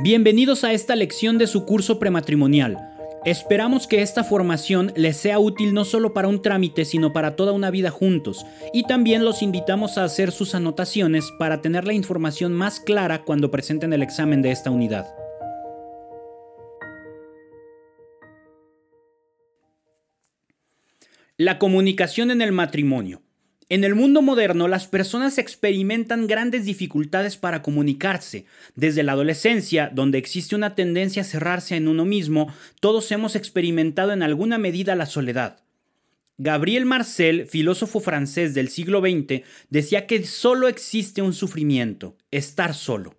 Bienvenidos a esta lección de su curso prematrimonial. Esperamos que esta formación les sea útil no solo para un trámite, sino para toda una vida juntos. Y también los invitamos a hacer sus anotaciones para tener la información más clara cuando presenten el examen de esta unidad. La comunicación en el matrimonio. En el mundo moderno, las personas experimentan grandes dificultades para comunicarse. Desde la adolescencia, donde existe una tendencia a cerrarse en uno mismo, todos hemos experimentado en alguna medida la soledad. Gabriel Marcel, filósofo francés del siglo XX, decía que solo existe un sufrimiento, estar solo.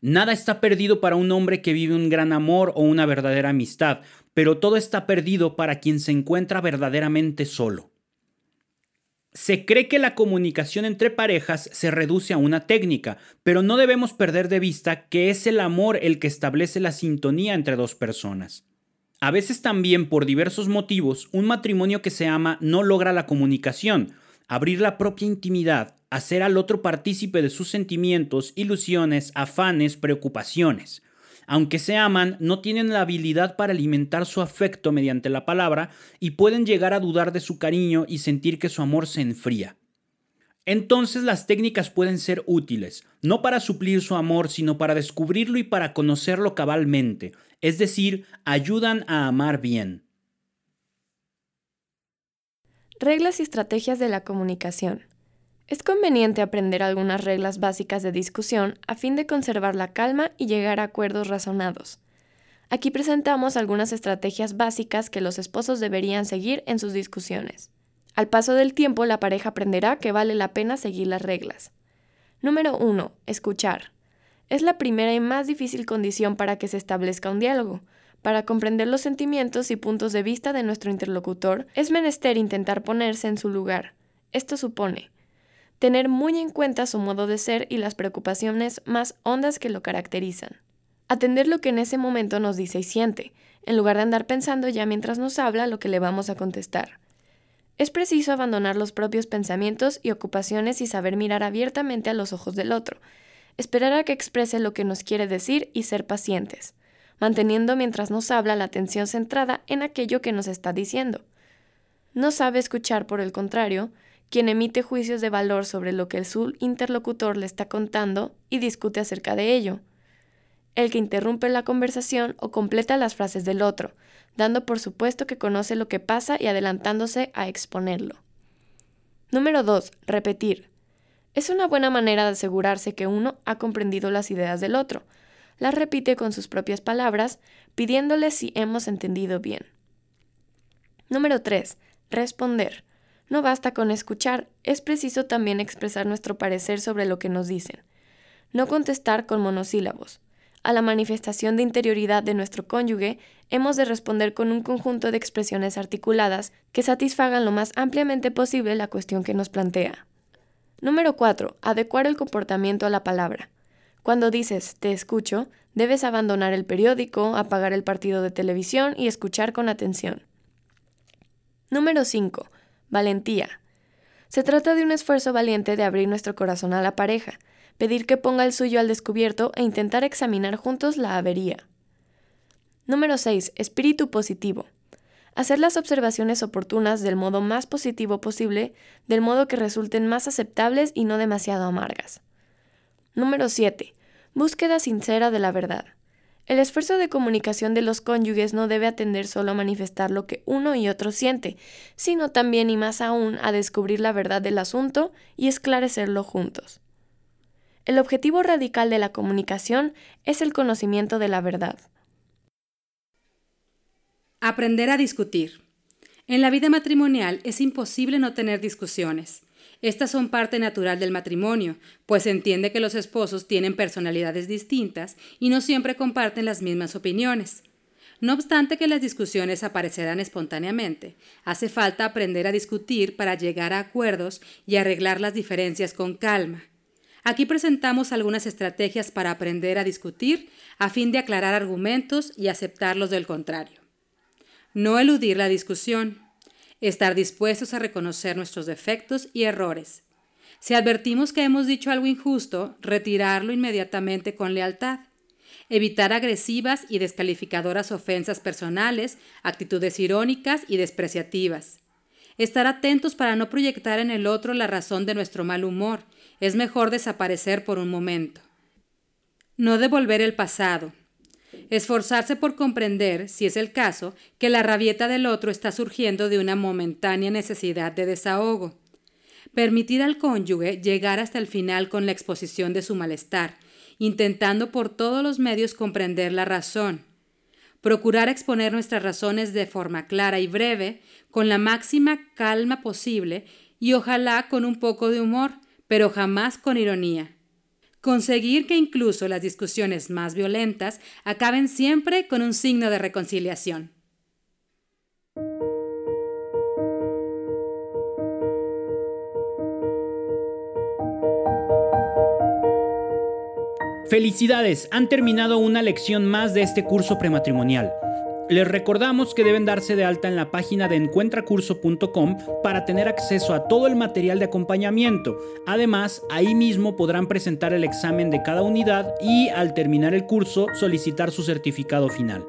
Nada está perdido para un hombre que vive un gran amor o una verdadera amistad, pero todo está perdido para quien se encuentra verdaderamente solo. Se cree que la comunicación entre parejas se reduce a una técnica, pero no debemos perder de vista que es el amor el que establece la sintonía entre dos personas. A veces también, por diversos motivos, un matrimonio que se ama no logra la comunicación, abrir la propia intimidad, hacer al otro partícipe de sus sentimientos, ilusiones, afanes, preocupaciones aunque se aman, no tienen la habilidad para alimentar su afecto mediante la palabra y pueden llegar a dudar de su cariño y sentir que su amor se enfría. Entonces las técnicas pueden ser útiles, no para suplir su amor, sino para descubrirlo y para conocerlo cabalmente, es decir, ayudan a amar bien. Reglas y estrategias de la comunicación. Es conveniente aprender algunas reglas básicas de discusión a fin de conservar la calma y llegar a acuerdos razonados. Aquí presentamos algunas estrategias básicas que los esposos deberían seguir en sus discusiones. Al paso del tiempo, la pareja aprenderá que vale la pena seguir las reglas. Número 1. Escuchar. Es la primera y más difícil condición para que se establezca un diálogo. Para comprender los sentimientos y puntos de vista de nuestro interlocutor, es menester intentar ponerse en su lugar. Esto supone tener muy en cuenta su modo de ser y las preocupaciones más hondas que lo caracterizan. Atender lo que en ese momento nos dice y siente, en lugar de andar pensando ya mientras nos habla lo que le vamos a contestar. Es preciso abandonar los propios pensamientos y ocupaciones y saber mirar abiertamente a los ojos del otro, esperar a que exprese lo que nos quiere decir y ser pacientes, manteniendo mientras nos habla la atención centrada en aquello que nos está diciendo. No sabe escuchar, por el contrario, quien emite juicios de valor sobre lo que su interlocutor le está contando y discute acerca de ello. El que interrumpe la conversación o completa las frases del otro, dando por supuesto que conoce lo que pasa y adelantándose a exponerlo. Número 2. Repetir. Es una buena manera de asegurarse que uno ha comprendido las ideas del otro. Las repite con sus propias palabras, pidiéndole si hemos entendido bien. Número 3. Responder. No basta con escuchar, es preciso también expresar nuestro parecer sobre lo que nos dicen. No contestar con monosílabos. A la manifestación de interioridad de nuestro cónyuge hemos de responder con un conjunto de expresiones articuladas que satisfagan lo más ampliamente posible la cuestión que nos plantea. Número 4. Adecuar el comportamiento a la palabra. Cuando dices te escucho, debes abandonar el periódico, apagar el partido de televisión y escuchar con atención. Número 5. Valentía. Se trata de un esfuerzo valiente de abrir nuestro corazón a la pareja, pedir que ponga el suyo al descubierto e intentar examinar juntos la avería. Número 6. Espíritu positivo. Hacer las observaciones oportunas del modo más positivo posible, del modo que resulten más aceptables y no demasiado amargas. Número 7. Búsqueda sincera de la verdad. El esfuerzo de comunicación de los cónyuges no debe atender solo a manifestar lo que uno y otro siente, sino también y más aún a descubrir la verdad del asunto y esclarecerlo juntos. El objetivo radical de la comunicación es el conocimiento de la verdad. Aprender a discutir. En la vida matrimonial es imposible no tener discusiones. Estas son parte natural del matrimonio, pues se entiende que los esposos tienen personalidades distintas y no siempre comparten las mismas opiniones. No obstante que las discusiones aparecerán espontáneamente, hace falta aprender a discutir para llegar a acuerdos y arreglar las diferencias con calma. Aquí presentamos algunas estrategias para aprender a discutir a fin de aclarar argumentos y aceptarlos del contrario. No eludir la discusión estar dispuestos a reconocer nuestros defectos y errores. Si advertimos que hemos dicho algo injusto, retirarlo inmediatamente con lealtad. evitar agresivas y descalificadoras ofensas personales, actitudes irónicas y despreciativas. Estar atentos para no proyectar en el otro la razón de nuestro mal humor. Es mejor desaparecer por un momento. No devolver el pasado. Esforzarse por comprender, si es el caso, que la rabieta del otro está surgiendo de una momentánea necesidad de desahogo. Permitir al cónyuge llegar hasta el final con la exposición de su malestar, intentando por todos los medios comprender la razón. Procurar exponer nuestras razones de forma clara y breve, con la máxima calma posible y ojalá con un poco de humor, pero jamás con ironía. Conseguir que incluso las discusiones más violentas acaben siempre con un signo de reconciliación. Felicidades, han terminado una lección más de este curso prematrimonial. Les recordamos que deben darse de alta en la página de encuentracurso.com para tener acceso a todo el material de acompañamiento. Además, ahí mismo podrán presentar el examen de cada unidad y al terminar el curso solicitar su certificado final.